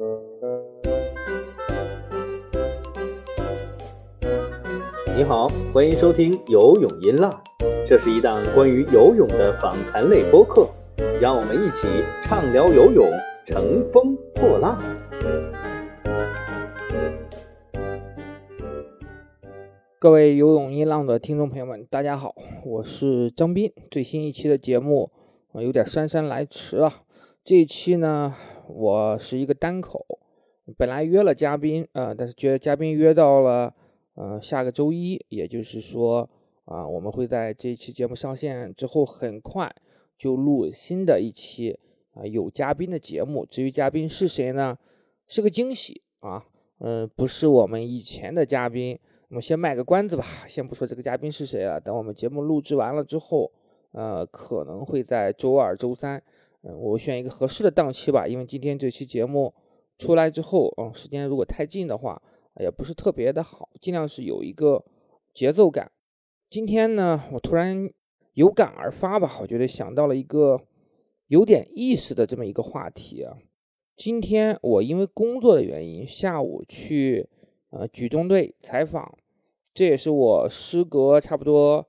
你好，欢迎收听游泳音浪，这是一档关于游泳的访谈类播客，让我们一起畅聊游泳，乘风破浪。各位游泳音浪的听众朋友们，大家好，我是张斌。最新一期的节目啊，有点姗姗来迟啊。这一期呢，我是一个单口，本来约了嘉宾啊，但是觉得嘉宾约到了。呃，下个周一，也就是说，啊，我们会在这期节目上线之后，很快就录新的一期啊有嘉宾的节目。至于嘉宾是谁呢？是个惊喜啊，嗯，不是我们以前的嘉宾。我们先卖个关子吧，先不说这个嘉宾是谁了。等我们节目录制完了之后，呃，可能会在周二、周三，嗯，我选一个合适的档期吧。因为今天这期节目出来之后，嗯，时间如果太近的话。也不是特别的好，尽量是有一个节奏感。今天呢，我突然有感而发吧，我觉得想到了一个有点意思的这么一个话题啊。今天我因为工作的原因，下午去呃举重队采访，这也是我时隔差不多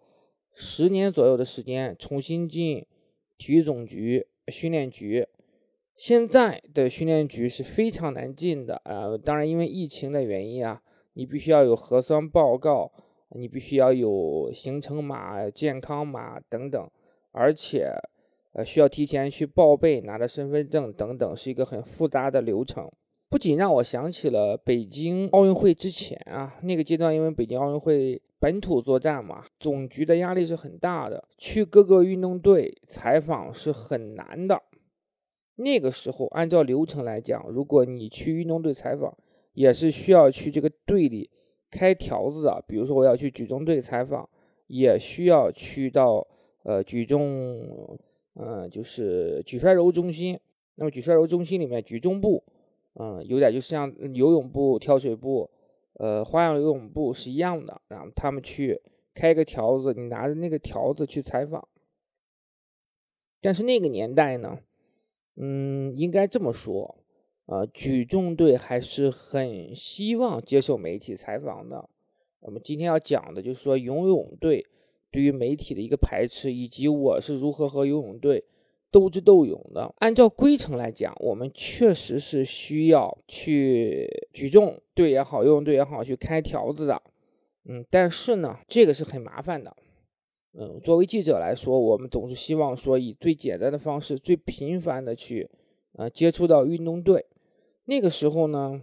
十年左右的时间重新进体育总局训练局。现在的训练局是非常难进的啊，当然因为疫情的原因啊，你必须要有核酸报告，你必须要有行程码、健康码等等，而且呃需要提前去报备，拿着身份证等等，是一个很复杂的流程。不仅让我想起了北京奥运会之前啊，那个阶段因为北京奥运会本土作战嘛，总局的压力是很大的，去各个运动队采访是很难的。那个时候，按照流程来讲，如果你去运动队采访，也是需要去这个队里开条子的。比如说，我要去举重队采访，也需要去到呃举重，嗯，就是举摔柔中心。那么举摔柔中心里面，举重部，嗯，有点就像游泳部、跳水部、呃花样游泳部是一样的。然后他们去开个条子，你拿着那个条子去采访。但是那个年代呢？嗯，应该这么说，呃，举重队还是很希望接受媒体采访的。我们今天要讲的就是说游泳队对于媒体的一个排斥，以及我是如何和游泳队斗智斗勇的。按照规程来讲，我们确实是需要去举重队也好，游泳队也好，去开条子的。嗯，但是呢，这个是很麻烦的。嗯，作为记者来说，我们总是希望说以最简单的方式、最频繁的去，呃，接触到运动队。那个时候呢，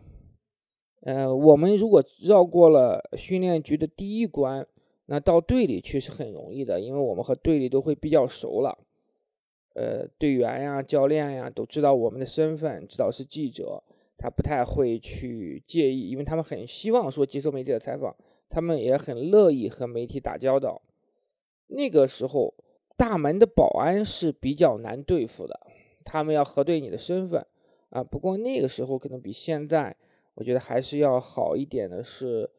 呃，我们如果绕过了训练局的第一关，那到队里去是很容易的，因为我们和队里都会比较熟了。呃，队员呀、教练呀都知道我们的身份，知道是记者，他不太会去介意，因为他们很希望说接受媒体的采访，他们也很乐意和媒体打交道。那个时候，大门的保安是比较难对付的，他们要核对你的身份啊。不过那个时候可能比现在，我觉得还是要好一点的是，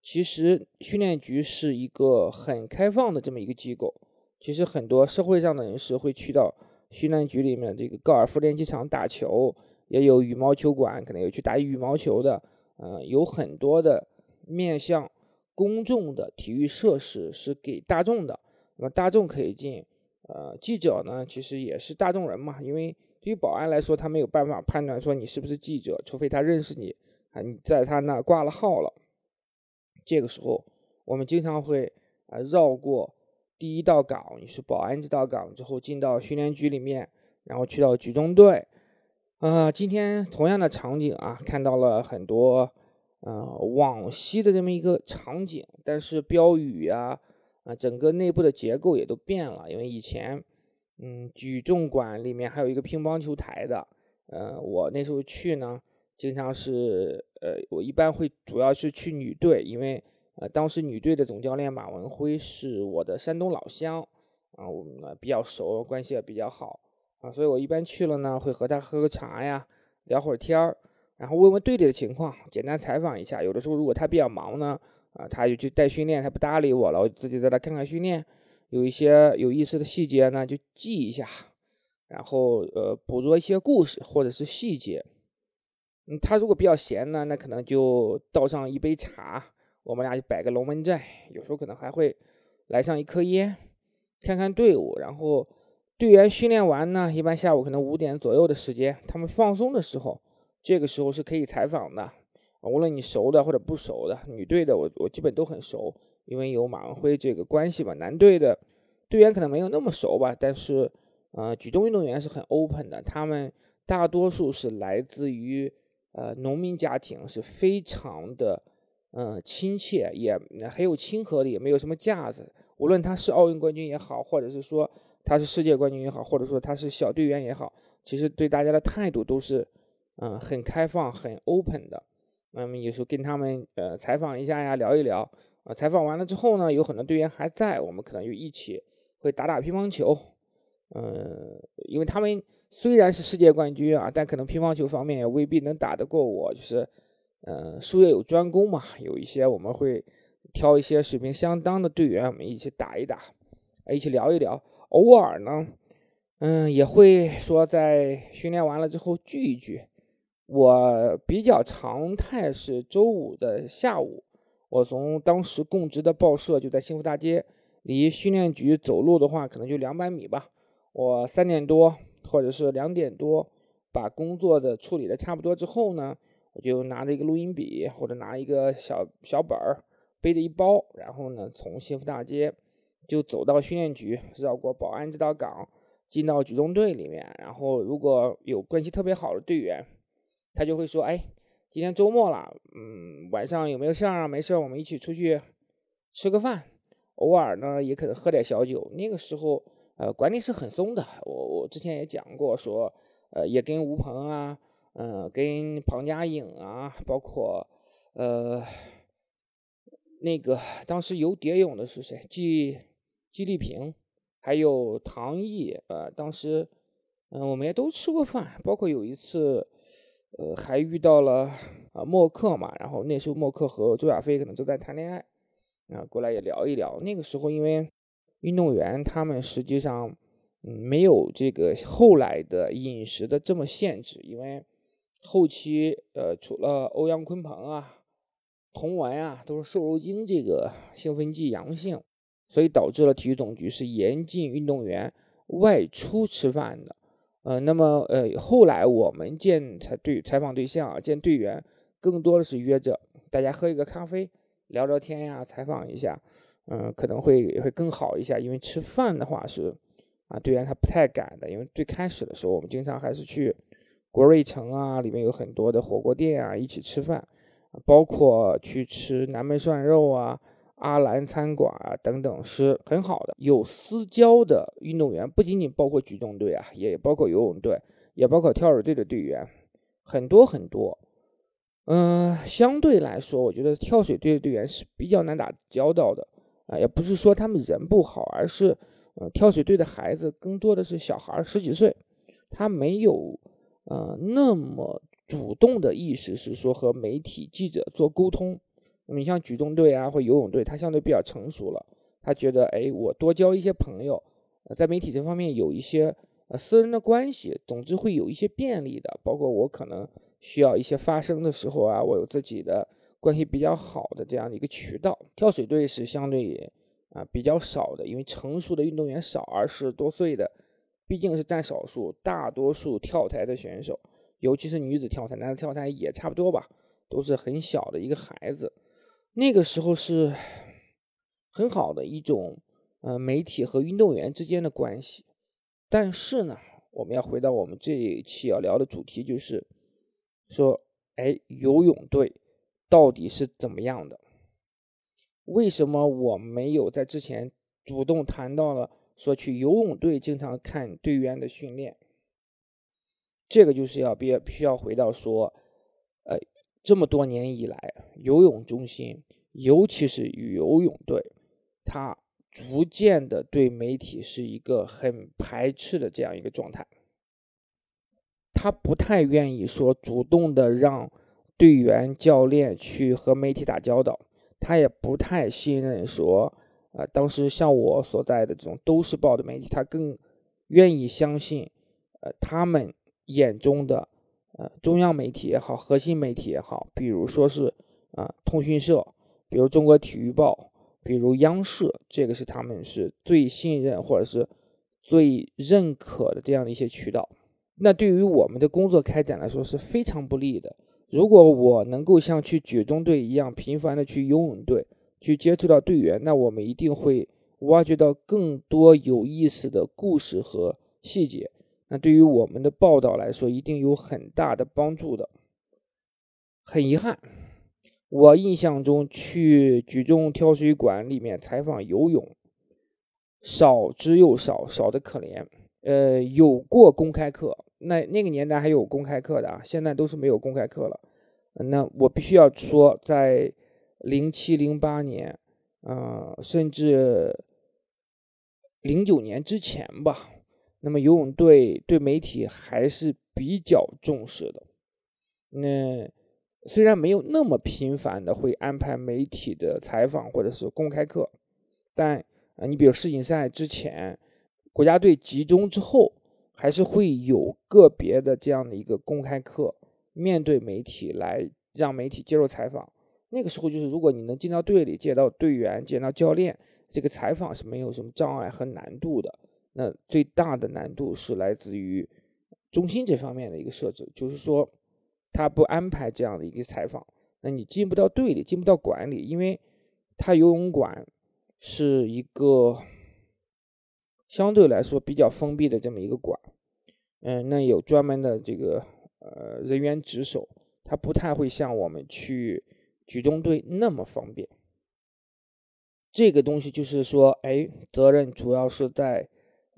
其实训练局是一个很开放的这么一个机构。其实很多社会上的人士会去到训练局里面这个高尔夫练习场打球，也有羽毛球馆，可能有去打羽毛球的，呃，有很多的面向公众的体育设施是给大众的。那么大众可以进，呃，记者呢，其实也是大众人嘛。因为对于保安来说，他没有办法判断说你是不是记者，除非他认识你啊，你在他那挂了号了。这个时候，我们经常会啊绕过第一道岗，你是保安这道岗之后，进到训练局里面，然后去到举重队。啊，今天同样的场景啊，看到了很多呃往昔的这么一个场景，但是标语呀。啊，整个内部的结构也都变了，因为以前，嗯，举重馆里面还有一个乒乓球台的，呃，我那时候去呢，经常是，呃，我一般会主要是去女队，因为，呃，当时女队的总教练马文辉是我的山东老乡，啊，我们比较熟，关系也比较好，啊，所以我一般去了呢，会和他喝个茶呀，聊会儿天儿，然后问问队里的情况，简单采访一下，有的时候如果他比较忙呢。啊，他就去带训练，他不搭理我了，我自己在那看看训练，有一些有意思的细节呢，就记一下，然后呃，捕捉一些故事或者是细节。嗯，他如果比较闲呢，那可能就倒上一杯茶，我们俩就摆个龙门阵，有时候可能还会来上一颗烟，看看队伍。然后队员训练完呢，一般下午可能五点左右的时间，他们放松的时候，这个时候是可以采访的。无论你熟的或者不熟的，女队的我我基本都很熟，因为有马文辉这个关系吧。男队的队员可能没有那么熟吧，但是呃，举重运动员是很 open 的，他们大多数是来自于。呃，农民家庭是非常的，嗯，亲切，也很有亲和力，没有什么架子。无论他是奥运冠军也好，或者是说他是世界冠军也好，或者说他是小队员也好，其实对大家的态度都是，嗯，很开放、很 open 的。那么有时候跟他们呃采访一下呀，聊一聊。啊，采访完了之后呢，有很多队员还在，我们可能就一起会打打乒乓球。嗯，因为他们。虽然是世界冠军啊，但可能乒乓球方面也未必能打得过我。就是，嗯，术业有专攻嘛，有一些我们会挑一些水平相当的队员，我们一起打一打，一起聊一聊。偶尔呢，嗯，也会说在训练完了之后聚一聚。我比较常态是周五的下午，我从当时供职的报社就在幸福大街，离训练局走路的话可能就两百米吧。我三点多。或者是两点多，把工作的处理的差不多之后呢，我就拿着一个录音笔或者拿一个小小本儿，背着一包，然后呢，从幸福大街就走到训练局，绕过保安指导岗，进到举重队里面。然后如果有关系特别好的队员，他就会说：“哎，今天周末了，嗯，晚上有没有事儿啊？没事儿，我们一起出去吃个饭。偶尔呢，也可能喝点小酒。那个时候。”呃，管理是很松的。我我之前也讲过，说，呃，也跟吴鹏啊，嗯，跟庞佳颖啊，包括，呃，那个当时游蝶泳的是谁？季季丽萍，还有唐毅，呃，当时，嗯，我们也都吃过饭。包括有一次，呃，还遇到了啊默克嘛。然后那时候默克和周亚飞可能都在谈恋爱，啊，过来也聊一聊。那个时候因为。运动员他们实际上，嗯，没有这个后来的饮食的这么限制，因为后期呃，除了欧阳坤鹏啊、童文啊，都是瘦肉精这个兴奋剂阳性，所以导致了体育总局是严禁运动员外出吃饭的。呃，那么呃，后来我们见采对采访对象啊，见队员，更多的是约着大家喝一个咖啡，聊聊天呀，采访一下。嗯，可能会会更好一下，因为吃饭的话是，啊，队员他不太敢的，因为最开始的时候我们经常还是去国瑞城啊，里面有很多的火锅店啊，一起吃饭，包括去吃南门涮肉啊、阿兰餐馆啊等等，是很好的。有私交的运动员不仅仅包括举重队啊，也包括游泳队，也包括跳水队的队员，很多很多。嗯，相对来说，我觉得跳水队的队员是比较难打交道的。啊，也不是说他们人不好，而是，呃，跳水队的孩子更多的是小孩十几岁，他没有，呃，那么主动的意识是说和媒体记者做沟通。那么你像举重队啊或游泳队，他相对比较成熟了，他觉得，哎，我多交一些朋友，在媒体这方面有一些呃私人的关系，总之会有一些便利的，包括我可能需要一些发声的时候啊，我有自己的。关系比较好的这样的一个渠道，跳水队是相对啊比较少的，因为成熟的运动员少，二十多岁的毕竟是占少数，大多数跳台的选手，尤其是女子跳台，男子跳台也差不多吧，都是很小的一个孩子。那个时候是很好的一种呃媒体和运动员之间的关系，但是呢，我们要回到我们这一期要聊的主题，就是说，哎，游泳队。到底是怎么样的？为什么我没有在之前主动谈到了说去游泳队经常看队员的训练？这个就是要必必须要回到说，呃，这么多年以来，游泳中心，尤其是游泳队，他逐渐的对媒体是一个很排斥的这样一个状态，他不太愿意说主动的让。队员、教练去和媒体打交道，他也不太信任说，呃，当时像我所在的这种都市报的媒体，他更愿意相信，呃，他们眼中的呃中央媒体也好，核心媒体也好，比如说是啊通讯社，比如中国体育报，比如央视，这个是他们是最信任或者是最认可的这样的一些渠道。那对于我们的工作开展来说是非常不利的。如果我能够像去举重队一样频繁的去游泳队去接触到队员，那我们一定会挖掘到更多有意思的故事和细节。那对于我们的报道来说，一定有很大的帮助的。很遗憾，我印象中去举重跳水馆里面采访游泳少之又少，少的可怜。呃，有过公开课。那那个年代还有公开课的啊，现在都是没有公开课了。那我必须要说，在零七零八年，呃，甚至零九年之前吧，那么游泳队对媒体还是比较重视的。那虽然没有那么频繁的会安排媒体的采访或者是公开课，但啊，你比如世锦赛之前，国家队集中之后。还是会有个别的这样的一个公开课，面对媒体来让媒体接受采访。那个时候就是，如果你能进到队里，见到队员，见到教练，这个采访是没有什么障碍和难度的。那最大的难度是来自于中心这方面的一个设置，就是说他不安排这样的一个采访，那你进不到队里，进不到馆里，因为他游泳馆是一个。相对来说比较封闭的这么一个馆，嗯，那有专门的这个呃人员值守，它不太会像我们去举重队那么方便。这个东西就是说，哎，责任主要是在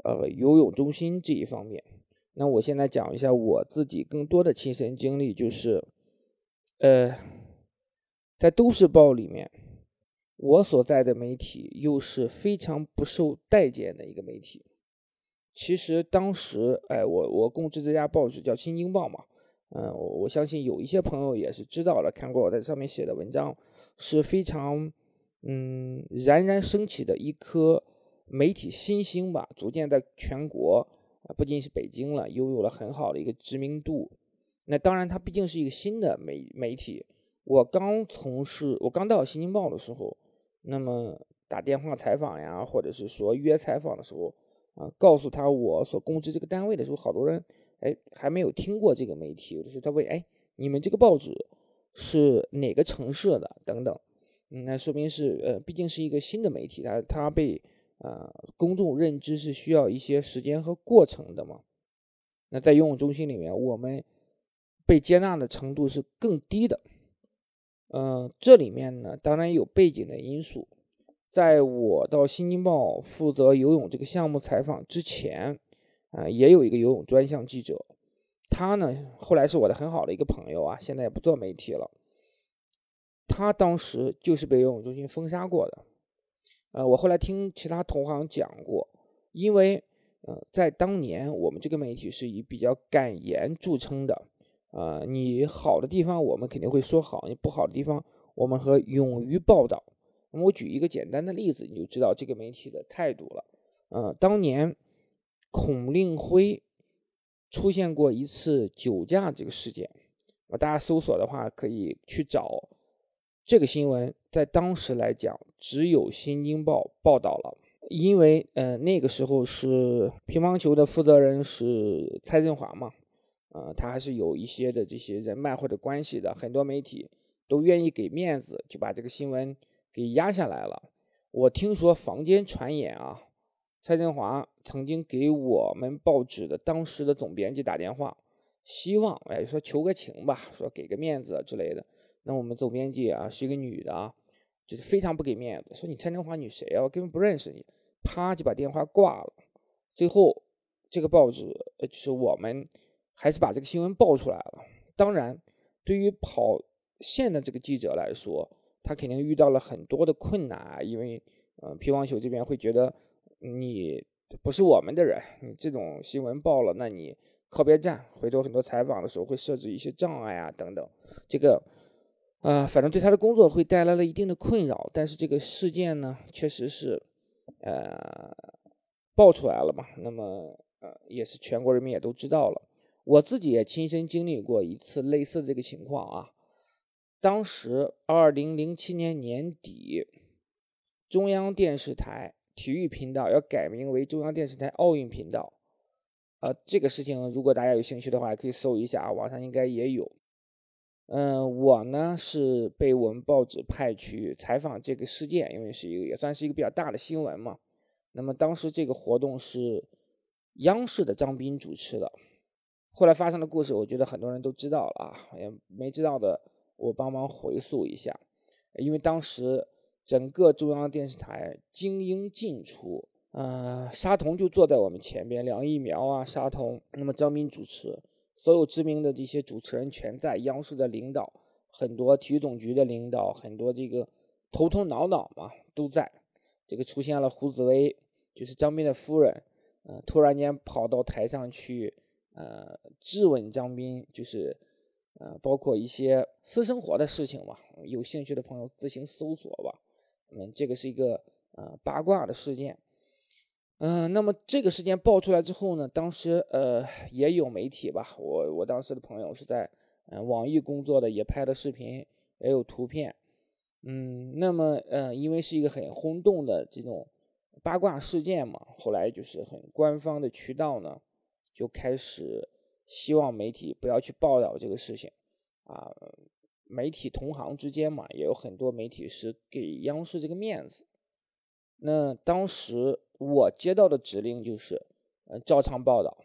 呃游泳中心这一方面。那我现在讲一下我自己更多的亲身经历，就是呃在都市报里面。我所在的媒体又是非常不受待见的一个媒体。其实当时，哎，我我供职这家报纸叫《新京报》嘛，嗯，我我相信有一些朋友也是知道了，看过我在上面写的文章，是非常嗯冉冉升起的一颗媒体新星吧，逐渐在全国啊，不仅是北京了，拥有了很好的一个知名度。那当然，它毕竟是一个新的媒媒体。我刚从事，我刚到《新京报》的时候。那么打电话采访呀，或者是说约采访的时候，啊，告诉他我所供职这个单位的时候，好多人哎还没有听过这个媒体，就是他问哎你们这个报纸是哪个城市的等等，嗯，那说明是呃毕竟是一个新的媒体，它它被呃公众认知是需要一些时间和过程的嘛。那在游泳中心里面，我们被接纳的程度是更低的。嗯，这里面呢，当然有背景的因素。在我到《新京报》负责游泳这个项目采访之前，啊，也有一个游泳专项记者，他呢后来是我的很好的一个朋友啊，现在也不做媒体了。他当时就是被游泳中心封杀过的。呃，我后来听其他同行讲过，因为呃，在当年我们这个媒体是以比较敢言著称的。啊，你好的地方我们肯定会说好，你不好的地方我们和勇于报道。那么我举一个简单的例子，你就知道这个媒体的态度了。呃，当年孔令辉出现过一次酒驾这个事件，啊，大家搜索的话可以去找这个新闻，在当时来讲只有《新京报》报道了，因为呃那个时候是乒乓球的负责人是蔡振华嘛。呃，他还是有一些的这些人脉或者关系的，很多媒体都愿意给面子，就把这个新闻给压下来了。我听说坊间传言啊，蔡振华曾经给我们报纸的当时的总编辑打电话，希望哎说求个情吧，说给个面子之类的。那我们总编辑啊是一个女的啊，就是非常不给面子，说你蔡振华你谁啊，我根本不认识你，啪就把电话挂了。最后这个报纸就是我们。还是把这个新闻爆出来了。当然，对于跑线的这个记者来说，他肯定遇到了很多的困难啊。因为，呃，乒乓球这边会觉得你不是我们的人，你这种新闻报了，那你靠边站。回头很多采访的时候会设置一些障碍啊，等等。这个，呃，反正对他的工作会带来了一定的困扰。但是这个事件呢，确实是，呃，爆出来了嘛。那么，呃，也是全国人民也都知道了。我自己也亲身经历过一次类似这个情况啊。当时二零零七年年底，中央电视台体育频道要改名为中央电视台奥运频道。呃，这个事情如果大家有兴趣的话，可以搜一下啊，网上应该也有。嗯，我呢是被我们报纸派去采访这个事件，因为是一个也算是一个比较大的新闻嘛。那么当时这个活动是央视的张斌主持的。后来发生的故事，我觉得很多人都知道了啊，也没知道的。我帮忙回溯一下，因为当时整个中央电视台精英进出，呃，沙童就坐在我们前边，梁一苗啊，沙童，那么张斌主持，所有知名的这些主持人全在，央视的领导，很多体育总局的领导，很多这个头头脑脑嘛都在，这个出现了胡紫薇，就是张斌的夫人，呃，突然间跑到台上去，呃，质问张斌，就是。呃，包括一些私生活的事情嘛，有兴趣的朋友自行搜索吧。嗯，这个是一个呃八卦的事件。嗯，那么这个事件爆出来之后呢，当时呃也有媒体吧，我我当时的朋友是在嗯网易工作的，也拍了视频，也有图片。嗯，那么呃因为是一个很轰动的这种八卦事件嘛，后来就是很官方的渠道呢就开始。希望媒体不要去报道这个事情，啊，媒体同行之间嘛，也有很多媒体是给央视这个面子。那当时我接到的指令就是，呃，照常报道。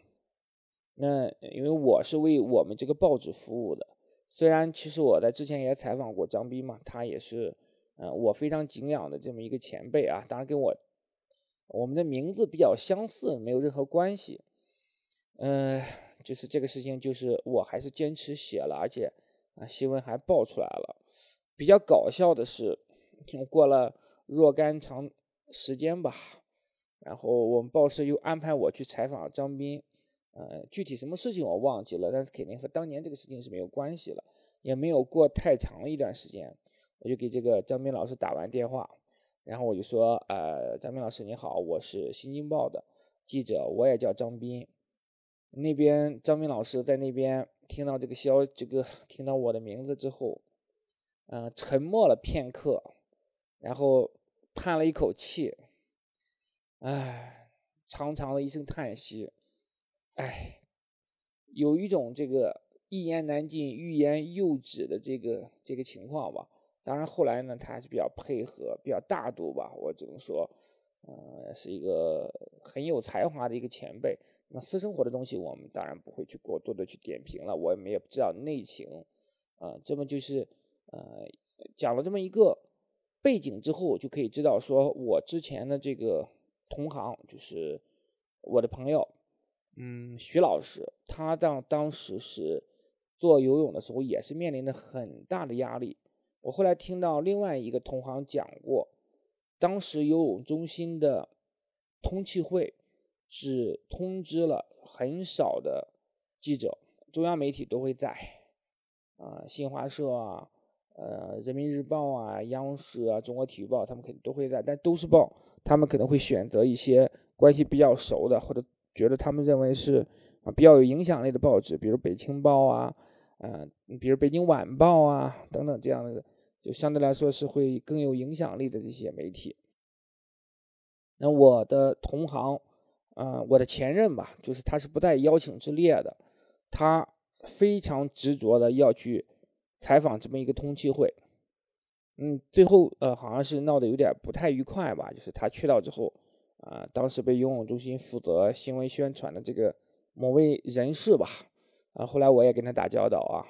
那因为我是为我们这个报纸服务的，虽然其实我在之前也采访过张斌嘛，他也是，呃，我非常敬仰的这么一个前辈啊，当然跟我我们的名字比较相似，没有任何关系，嗯。就是这个事情，就是我还是坚持写了，而且啊，新闻还爆出来了。比较搞笑的是，过了若干长时间吧，然后我们报社又安排我去采访张斌，呃，具体什么事情我忘记了，但是肯定和当年这个事情是没有关系了，也没有过太长一段时间，我就给这个张斌老师打完电话，然后我就说，呃，张斌老师你好，我是新京报的记者，我也叫张斌。那边张斌老师在那边听到这个消，这个听到我的名字之后，嗯，沉默了片刻，然后叹了一口气，唉，长长的一声叹息，唉，有一种这个一言难尽、欲言又止的这个这个情况吧。当然后来呢，他还是比较配合、比较大度吧。我只能说，嗯，是一个很有才华的一个前辈。那私生活的东西，我们当然不会去过多的去点评了。我们也不知道内情，啊，这么就是呃讲了这么一个背景之后，就可以知道说我之前的这个同行，就是我的朋友，嗯，徐老师，他当当时是做游泳的时候，也是面临的很大的压力。我后来听到另外一个同行讲过，当时游泳中心的通气会。只通知了很少的记者，中央媒体都会在，啊，新华社啊，呃，人民日报啊，央视啊，中国体育报，他们肯定都会在，但都是报，他们可能会选择一些关系比较熟的，或者觉得他们认为是啊比较有影响力的报纸，比如北青报啊，嗯，比如北京晚报啊等等这样的，就相对来说是会更有影响力的这些媒体。那我的同行。嗯，我的前任吧，就是他是不带邀请之列的，他非常执着的要去采访这么一个通气会，嗯，最后呃好像是闹得有点不太愉快吧，就是他去到之后，啊，当时被游泳中心负责新闻宣传的这个某位人士吧，啊，后来我也跟他打交道啊，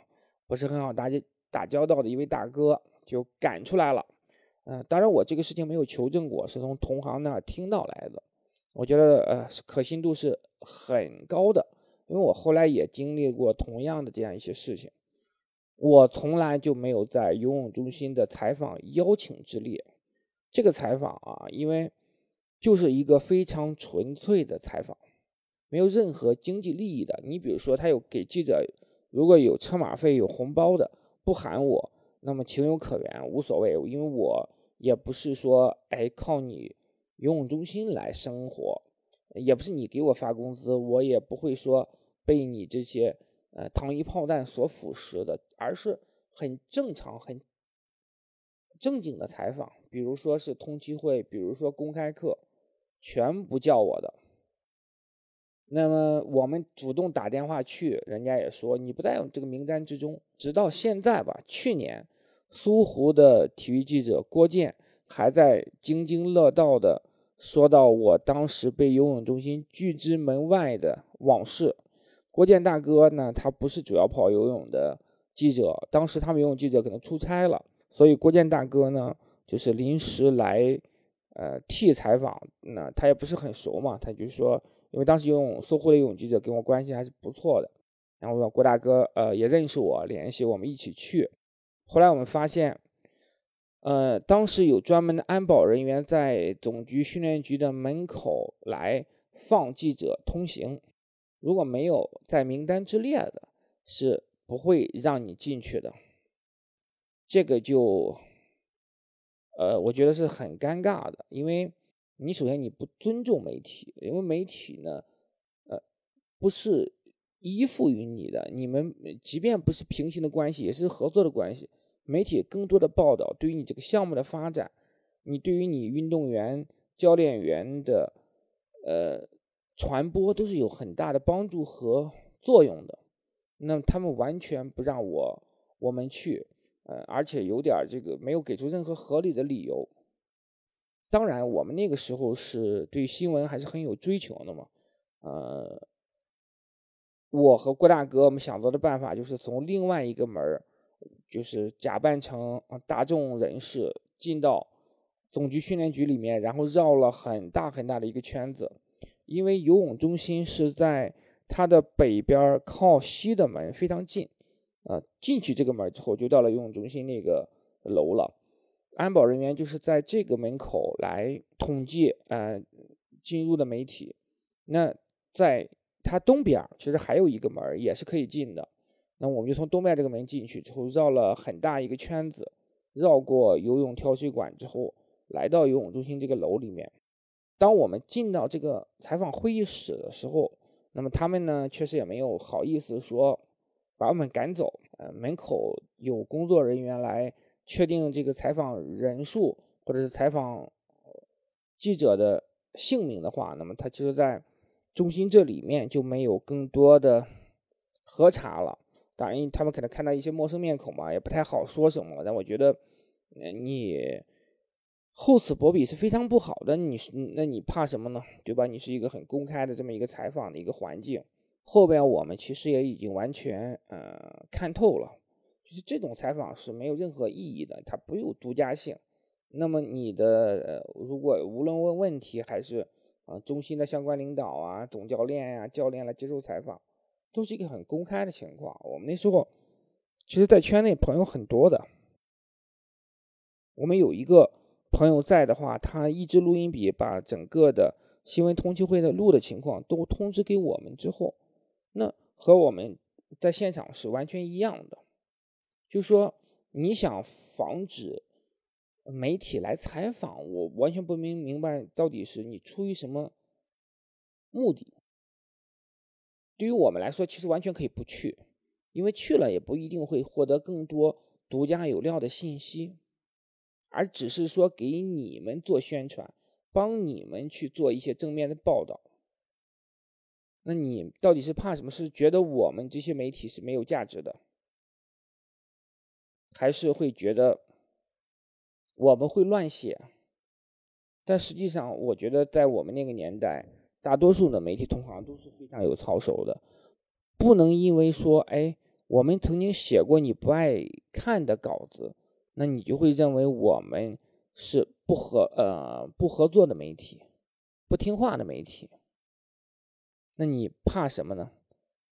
不是很好打打交道的一位大哥就赶出来了，嗯，当然我这个事情没有求证过，是从同行那儿听到来的。我觉得呃可信度是很高的，因为我后来也经历过同样的这样一些事情，我从来就没有在游泳中心的采访邀请之列。这个采访啊，因为就是一个非常纯粹的采访，没有任何经济利益的。你比如说，他有给记者如果有车马费、有红包的，不喊我，那么情有可原，无所谓，因为我也不是说哎靠你。游泳中心来生活，也不是你给我发工资，我也不会说被你这些呃糖衣炮弹所腐蚀的，而是很正常、很正经的采访，比如说是通气会，比如说公开课，全不叫我的。那么我们主动打电话去，人家也说你不在这个名单之中。直到现在吧，去年苏湖的体育记者郭健还在津津乐道的说到我当时被游泳中心拒之门外的往事。郭健大哥呢，他不是主要跑游泳的记者，当时他们游泳记者可能出差了，所以郭健大哥呢就是临时来呃替采访。那他也不是很熟嘛，他就说。因为当时游泳搜狐的游泳记者跟我关系还是不错的，然后我郭大哥呃也认识我，联系我们一起去。后来我们发现，呃，当时有专门的安保人员在总局训练局的门口来放记者通行，如果没有在名单之列的，是不会让你进去的。这个就，呃，我觉得是很尴尬的，因为。你首先你不尊重媒体，因为媒体呢，呃，不是依附于你的，你们即便不是平行的关系，也是合作的关系。媒体更多的报道对于你这个项目的发展，你对于你运动员、教练员的呃传播都是有很大的帮助和作用的。那他们完全不让我我们去，呃，而且有点这个没有给出任何合理的理由。当然，我们那个时候是对新闻还是很有追求的嘛。呃，我和郭大哥我们想到的办法就是从另外一个门儿，就是假扮成大众人士进到总局训练局里面，然后绕了很大很大的一个圈子。因为游泳中心是在它的北边靠西的门非常近，呃，进去这个门之后就到了游泳中心那个楼了。安保人员就是在这个门口来统计，呃，进入的媒体。那在它东边其实还有一个门也是可以进的。那我们就从东面这个门进去之后，绕了很大一个圈子，绕过游泳跳水馆之后，来到游泳中心这个楼里面。当我们进到这个采访会议室的时候，那么他们呢确实也没有好意思说把我们赶走。呃，门口有工作人员来。确定这个采访人数或者是采访记者的姓名的话，那么他其实在中心这里面就没有更多的核查了。当然，他们可能看到一些陌生面孔嘛，也不太好说什么。但我觉得，你厚此薄彼是非常不好的。你是那你怕什么呢？对吧？你是一个很公开的这么一个采访的一个环境。后边我们其实也已经完全呃看透了。就是这种采访是没有任何意义的，它不有独家性。那么你的呃，如果无论问问题还是啊，中心的相关领导啊、总教练呀、教练来接受采访，都是一个很公开的情况。我们那时候其实，在圈内朋友很多的。我们有一个朋友在的话，他一支录音笔把整个的新闻通气会的录的情况都通知给我们之后，那和我们在现场是完全一样的。就说你想防止媒体来采访，我完全不明明白到底是你出于什么目的。对于我们来说，其实完全可以不去，因为去了也不一定会获得更多独家有料的信息，而只是说给你们做宣传，帮你们去做一些正面的报道。那你到底是怕什么？是觉得我们这些媒体是没有价值的？还是会觉得我们会乱写，但实际上，我觉得在我们那个年代，大多数的媒体同行都是非常有操守的，不能因为说，哎，我们曾经写过你不爱看的稿子，那你就会认为我们是不合呃不合作的媒体，不听话的媒体。那你怕什么呢？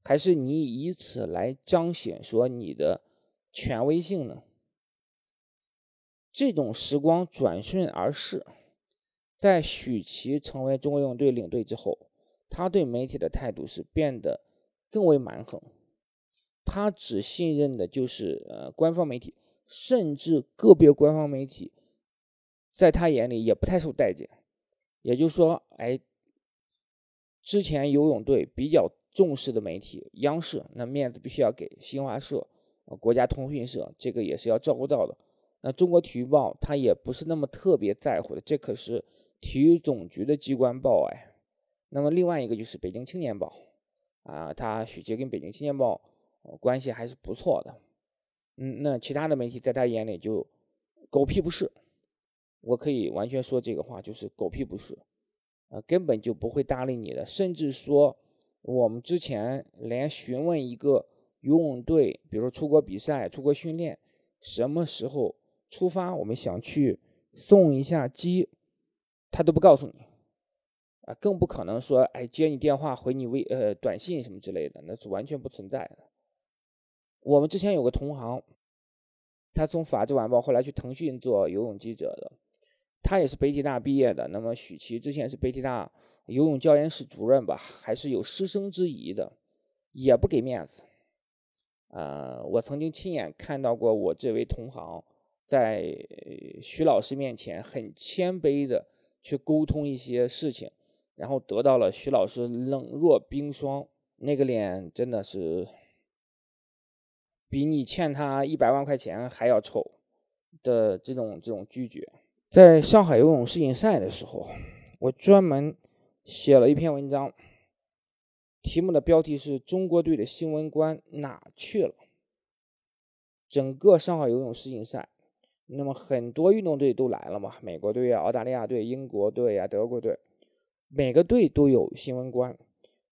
还是你以此来彰显说你的？权威性呢？这种时光转瞬而逝，在许琪成为中国游泳队领队之后，他对媒体的态度是变得更为蛮横。他只信任的就是呃官方媒体，甚至个别官方媒体，在他眼里也不太受待见。也就是说，哎，之前游泳队比较重视的媒体，央视那面子必须要给，新华社、国家通讯社这个也是要照顾到的。那中国体育报他也不是那么特别在乎的，这可是体育总局的机关报哎。那么另外一个就是北京青年报，啊，他许杰跟北京青年报关系还是不错的。嗯，那其他的媒体在他眼里就狗屁不是，我可以完全说这个话，就是狗屁不是，啊，根本就不会搭理你的，甚至说我们之前连询问一个游泳队，比如说出国比赛、出国训练，什么时候。出发，我们想去送一下机，他都不告诉你，啊，更不可能说，哎，接你电话、回你微呃短信什么之类的，那是完全不存在的。我们之前有个同行，他从法制晚报后来去腾讯做游泳记者的，他也是北体大毕业的。那么许其之前是北体大游泳教研室主任吧，还是有师生之谊的，也不给面子。呃，我曾经亲眼看到过我这位同行。在徐老师面前很谦卑的去沟通一些事情，然后得到了徐老师冷若冰霜，那个脸真的是比你欠他一百万块钱还要臭的这种这种拒绝。在上海游泳世锦赛的时候，我专门写了一篇文章，题目的标题是中国队的新闻官哪去了？整个上海游泳世锦赛。那么很多运动队都来了嘛，美国队啊、澳大利亚队、英国队啊、德国队，每个队都有新闻官。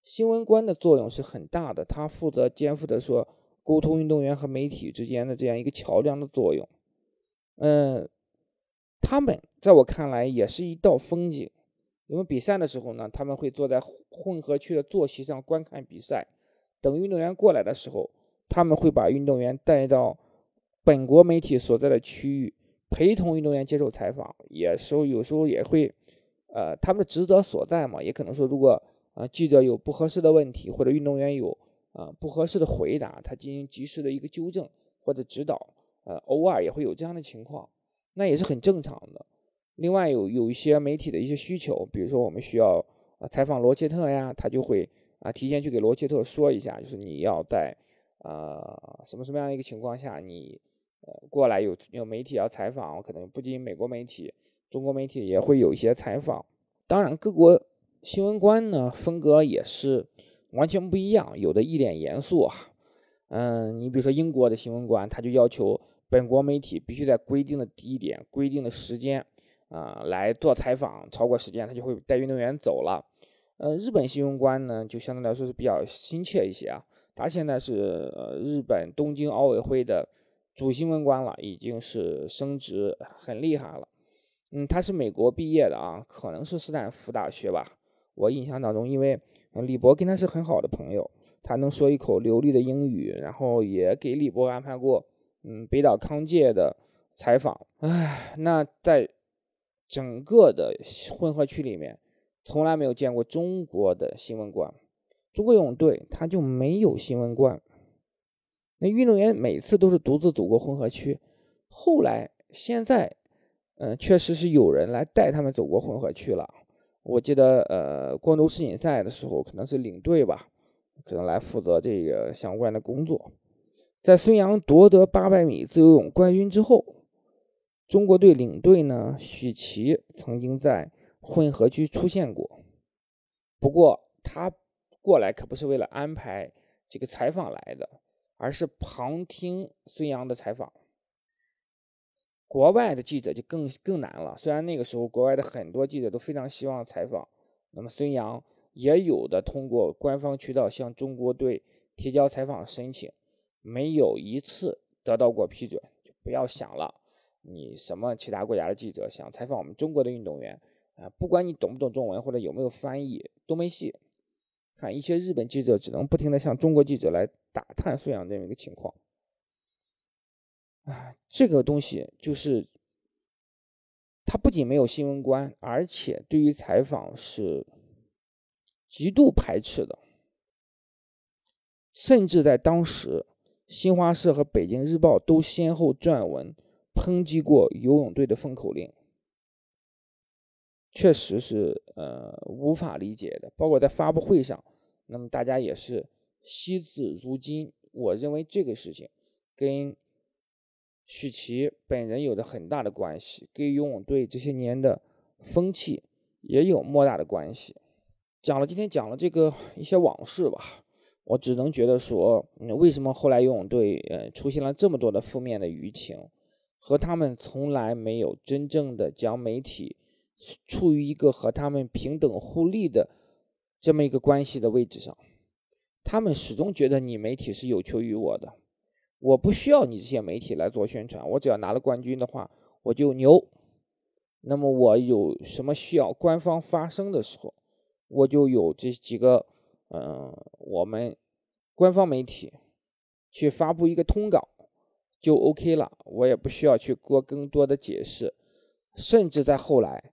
新闻官的作用是很大的，他负责肩负的说沟通运动员和媒体之间的这样一个桥梁的作用。嗯，他们在我看来也是一道风景，因为比赛的时候呢，他们会坐在混合区的坐席上观看比赛，等运动员过来的时候，他们会把运动员带到。本国媒体所在的区域陪同运动员接受采访，也时候有时候也会，呃，他们的职责所在嘛，也可能说，如果啊记者有不合适的问题，或者运动员有啊不合适的回答，他进行及时的一个纠正或者指导，呃，偶尔也会有这样的情况，那也是很正常的。另外有有一些媒体的一些需求，比如说我们需要啊采访罗切特呀，他就会啊提前去给罗切特说一下，就是你要在呃什么什么样的一个情况下你。呃，过来有有媒体要采访，可能不仅美国媒体，中国媒体也会有一些采访。当然，各国新闻官呢风格也是完全不一样，有的一脸严肃啊。嗯，你比如说英国的新闻官，他就要求本国媒体必须在规定的地点、规定的时间啊来做采访，超过时间他就会带运动员走了。呃，日本新闻官呢就相对来说是比较亲切一些啊，他现在是呃日本东京奥委会的。主新闻官了，已经是升职很厉害了。嗯，他是美国毕业的啊，可能是斯坦福大学吧。我印象当中，因为李博跟他是很好的朋友，他能说一口流利的英语，然后也给李博安排过嗯北岛康介的采访。唉，那在整个的混合区里面，从来没有见过中国的新闻官。中国游泳队他就没有新闻官。那运动员每次都是独自走过混合区，后来现在，嗯，确实是有人来带他们走过混合区了。我记得，呃，广州世锦赛的时候，可能是领队吧，可能来负责这个相关的工作。在孙杨夺得800米自由泳冠军之后，中国队领队呢许琪曾经在混合区出现过，不过他过来可不是为了安排这个采访来的。而是旁听孙杨的采访，国外的记者就更更难了。虽然那个时候国外的很多记者都非常希望采访，那么孙杨也有的通过官方渠道向中国队提交采访申请，没有一次得到过批准。就不要想了，你什么其他国家的记者想采访我们中国的运动员啊，不管你懂不懂中文或者有没有翻译都没戏。看一些日本记者只能不停的向中国记者来。打探孙杨这么一个情况，啊，这个东西就是他不仅没有新闻官，而且对于采访是极度排斥的，甚至在当时，新华社和北京日报都先后撰文抨击过游泳队的封口令，确实是呃无法理解的。包括在发布会上，那么大家也是惜字如金。我认为这个事情跟许琪本人有着很大的关系，跟游泳队这些年的风气也有莫大的关系。讲了今天讲了这个一些往事吧，我只能觉得说，为什么后来游泳队呃出现了这么多的负面的舆情，和他们从来没有真正的将媒体处于一个和他们平等互利的这么一个关系的位置上。他们始终觉得你媒体是有求于我的，我不需要你这些媒体来做宣传，我只要拿了冠军的话，我就牛。那么我有什么需要官方发声的时候，我就有这几个，嗯，我们官方媒体去发布一个通稿就 OK 了，我也不需要去过更多的解释，甚至在后来，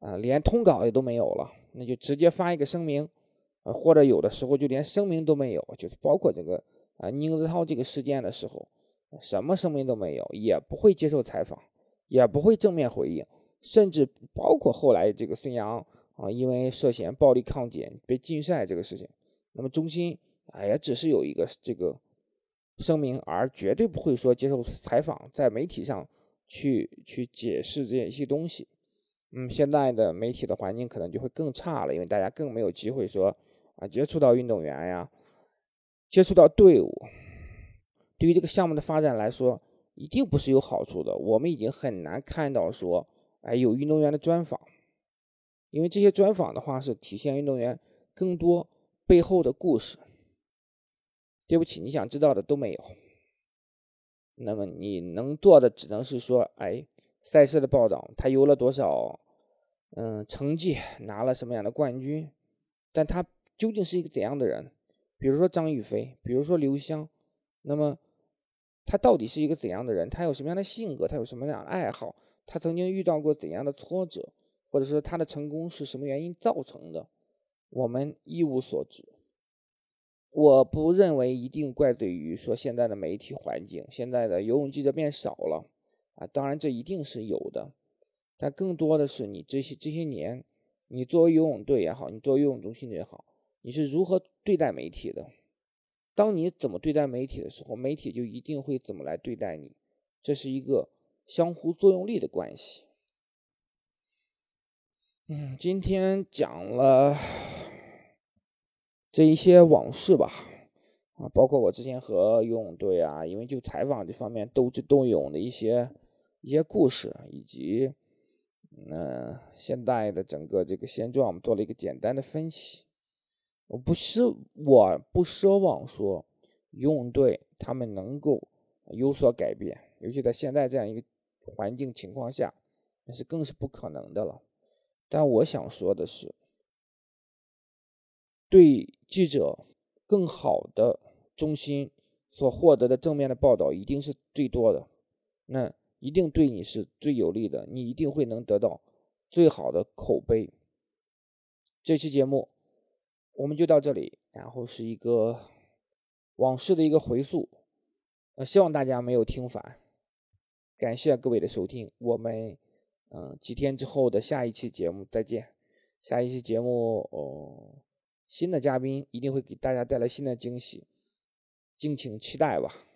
啊，连通稿也都没有了，那就直接发一个声明。呃，或者有的时候就连声明都没有，就是包括这个啊宁泽涛这个事件的时候，什么声明都没有，也不会接受采访，也不会正面回应，甚至包括后来这个孙杨啊，因为涉嫌暴力抗检被禁赛这个事情，那么中心啊也只是有一个这个声明，而绝对不会说接受采访，在媒体上去去解释这些东西。嗯，现在的媒体的环境可能就会更差了，因为大家更没有机会说。啊，接触到运动员呀，接触到队伍，对于这个项目的发展来说，一定不是有好处的。我们已经很难看到说，哎，有运动员的专访，因为这些专访的话是体现运动员更多背后的故事。对不起，你想知道的都没有。那么你能做的只能是说，哎，赛事的报道，他游了多少，嗯，成绩，拿了什么样的冠军，但他。究竟是一个怎样的人？比如说张雨霏，比如说刘湘，那么他到底是一个怎样的人？他有什么样的性格？他有什么样的爱好？他曾经遇到过怎样的挫折？或者说他的成功是什么原因造成的？我们一无所知。我不认为一定怪罪于说现在的媒体环境，现在的游泳记者变少了啊，当然这一定是有的，但更多的是你这些这些年，你作为游泳队也好，你作为游泳中心也好。你是如何对待媒体的？当你怎么对待媒体的时候，媒体就一定会怎么来对待你。这是一个相互作用力的关系。嗯，今天讲了这一些往事吧，啊，包括我之前和游泳队啊，因为就采访这方面斗智斗勇的一些一些故事，以及嗯现在的整个这个现状，我们做了一个简单的分析。我不是，我不奢望说游泳队他们能够有所改变，尤其在现在这样一个环境情况下，那是更是不可能的了。但我想说的是，对记者更好的中心所获得的正面的报道一定是最多的，那一定对你是最有利的，你一定会能得到最好的口碑。这期节目。我们就到这里，然后是一个往事的一个回溯，呃，希望大家没有听烦，感谢各位的收听，我们嗯几天之后的下一期节目再见，下一期节目哦，新的嘉宾一定会给大家带来新的惊喜，敬请期待吧。